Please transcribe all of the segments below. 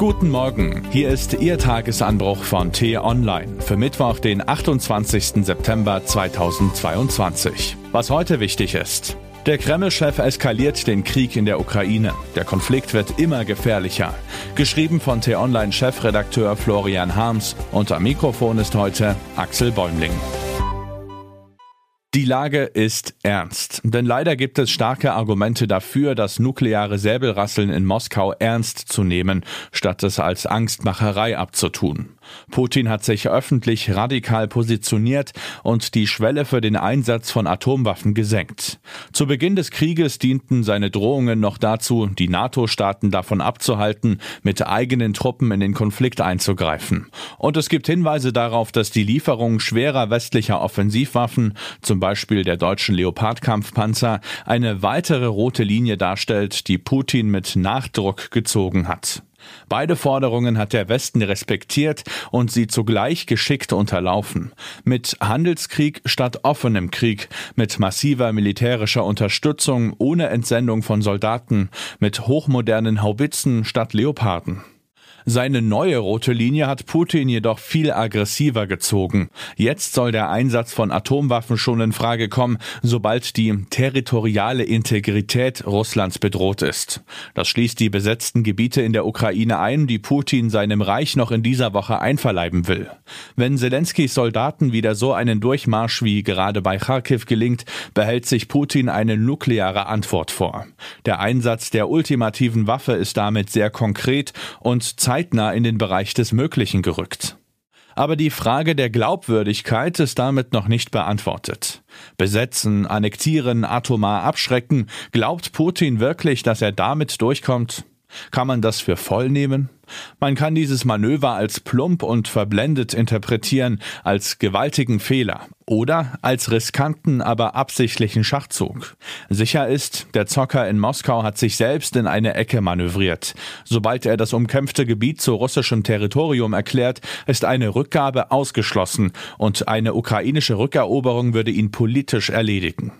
Guten Morgen, hier ist Ihr Tagesanbruch von T-Online für Mittwoch, den 28. September 2022. Was heute wichtig ist. Der Kreml-Chef eskaliert den Krieg in der Ukraine. Der Konflikt wird immer gefährlicher. Geschrieben von T-Online-Chefredakteur Florian Harms am Mikrofon ist heute Axel Bäumling. Die Lage ist ernst, denn leider gibt es starke Argumente dafür, das nukleare Säbelrasseln in Moskau ernst zu nehmen, statt es als Angstmacherei abzutun. Putin hat sich öffentlich radikal positioniert und die Schwelle für den Einsatz von Atomwaffen gesenkt. Zu Beginn des Krieges dienten seine Drohungen noch dazu, die NATO-Staaten davon abzuhalten, mit eigenen Truppen in den Konflikt einzugreifen. Und es gibt Hinweise darauf, dass die Lieferung schwerer westlicher Offensivwaffen, zum Beispiel der deutschen Leopard-Kampfpanzer, eine weitere rote Linie darstellt, die Putin mit Nachdruck gezogen hat. Beide Forderungen hat der Westen respektiert und sie zugleich geschickt unterlaufen. Mit Handelskrieg statt offenem Krieg, mit massiver militärischer Unterstützung ohne Entsendung von Soldaten, mit hochmodernen Haubitzen statt Leoparden. Seine neue rote Linie hat Putin jedoch viel aggressiver gezogen. Jetzt soll der Einsatz von Atomwaffen schon in Frage kommen, sobald die territoriale Integrität Russlands bedroht ist. Das schließt die besetzten Gebiete in der Ukraine ein, die Putin seinem Reich noch in dieser Woche einverleiben will. Wenn Zelenskys Soldaten wieder so einen Durchmarsch wie gerade bei Kharkiv gelingt, behält sich Putin eine nukleare Antwort vor. Der Einsatz der ultimativen Waffe ist damit sehr konkret und zeitnah in den Bereich des Möglichen gerückt. Aber die Frage der Glaubwürdigkeit ist damit noch nicht beantwortet. Besetzen, annektieren, atomar abschrecken, glaubt Putin wirklich, dass er damit durchkommt? Kann man das für voll nehmen? Man kann dieses Manöver als plump und verblendet interpretieren, als gewaltigen Fehler oder als riskanten, aber absichtlichen Schachzug. Sicher ist, der Zocker in Moskau hat sich selbst in eine Ecke manövriert. Sobald er das umkämpfte Gebiet zu russischem Territorium erklärt, ist eine Rückgabe ausgeschlossen und eine ukrainische Rückeroberung würde ihn politisch erledigen.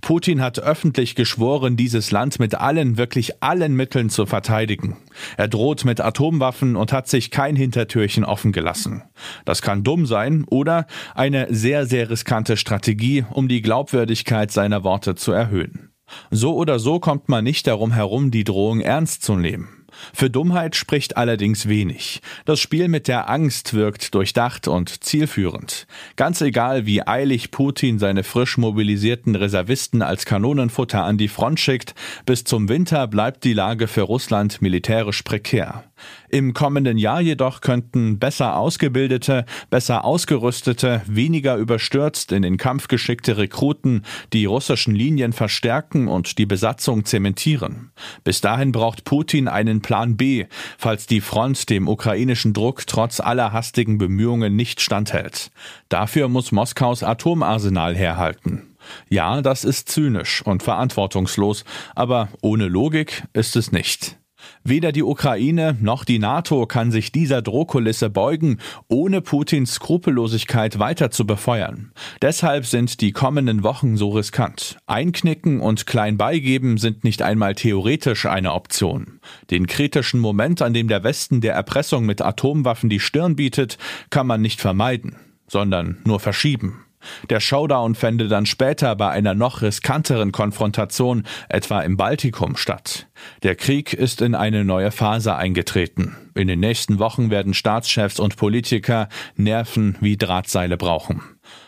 Putin hat öffentlich geschworen, dieses Land mit allen, wirklich allen Mitteln zu verteidigen. Er droht mit Atomwaffen und hat sich kein Hintertürchen offen gelassen. Das kann dumm sein oder eine sehr, sehr riskante Strategie, um die Glaubwürdigkeit seiner Worte zu erhöhen. So oder so kommt man nicht darum herum, die Drohung ernst zu nehmen. Für Dummheit spricht allerdings wenig. Das Spiel mit der Angst wirkt durchdacht und zielführend. Ganz egal, wie eilig Putin seine frisch mobilisierten Reservisten als Kanonenfutter an die Front schickt, bis zum Winter bleibt die Lage für Russland militärisch prekär. Im kommenden Jahr jedoch könnten besser ausgebildete, besser ausgerüstete, weniger überstürzt in den Kampf geschickte Rekruten die russischen Linien verstärken und die Besatzung zementieren. Bis dahin braucht Putin einen Plan B, falls die Front dem ukrainischen Druck trotz aller hastigen Bemühungen nicht standhält. Dafür muss Moskaus Atomarsenal herhalten. Ja, das ist zynisch und verantwortungslos, aber ohne Logik ist es nicht. Weder die Ukraine noch die NATO kann sich dieser Drohkulisse beugen, ohne Putins Skrupellosigkeit weiter zu befeuern. Deshalb sind die kommenden Wochen so riskant. Einknicken und klein beigeben sind nicht einmal theoretisch eine Option. Den kritischen Moment, an dem der Westen der Erpressung mit Atomwaffen die Stirn bietet, kann man nicht vermeiden, sondern nur verschieben. Der Showdown fände dann später bei einer noch riskanteren Konfrontation, etwa im Baltikum, statt. Der Krieg ist in eine neue Phase eingetreten. In den nächsten Wochen werden Staatschefs und Politiker Nerven wie Drahtseile brauchen.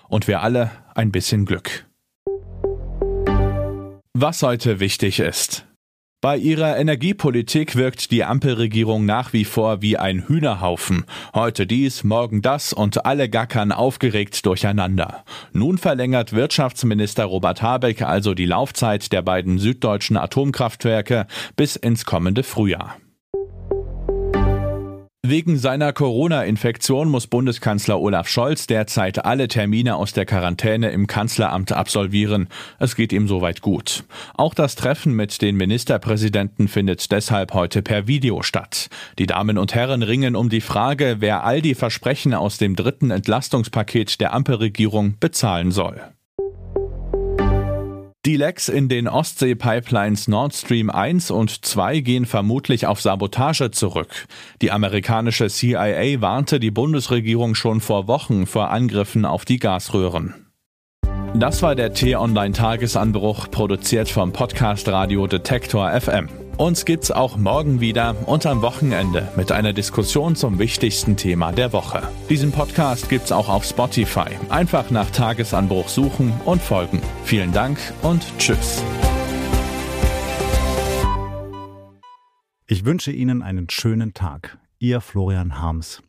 Und wir alle ein bisschen Glück. Was heute wichtig ist. Bei ihrer Energiepolitik wirkt die Ampelregierung nach wie vor wie ein Hühnerhaufen. Heute dies, morgen das und alle gackern aufgeregt durcheinander. Nun verlängert Wirtschaftsminister Robert Habeck also die Laufzeit der beiden süddeutschen Atomkraftwerke bis ins kommende Frühjahr. Wegen seiner Corona-Infektion muss Bundeskanzler Olaf Scholz derzeit alle Termine aus der Quarantäne im Kanzleramt absolvieren. Es geht ihm soweit gut. Auch das Treffen mit den Ministerpräsidenten findet deshalb heute per Video statt. Die Damen und Herren ringen um die Frage, wer all die Versprechen aus dem dritten Entlastungspaket der Ampelregierung bezahlen soll. Die Lecks in den Ostsee-Pipelines Nord Stream 1 und 2 gehen vermutlich auf Sabotage zurück. Die amerikanische CIA warnte die Bundesregierung schon vor Wochen vor Angriffen auf die Gasröhren. Das war der T-Online-Tagesanbruch, produziert vom Podcast Radio Detektor FM. Uns gibt's auch morgen wieder und am Wochenende mit einer Diskussion zum wichtigsten Thema der Woche. Diesen Podcast gibt's auch auf Spotify. Einfach nach Tagesanbruch suchen und folgen. Vielen Dank und tschüss. Ich wünsche Ihnen einen schönen Tag. Ihr Florian Harms.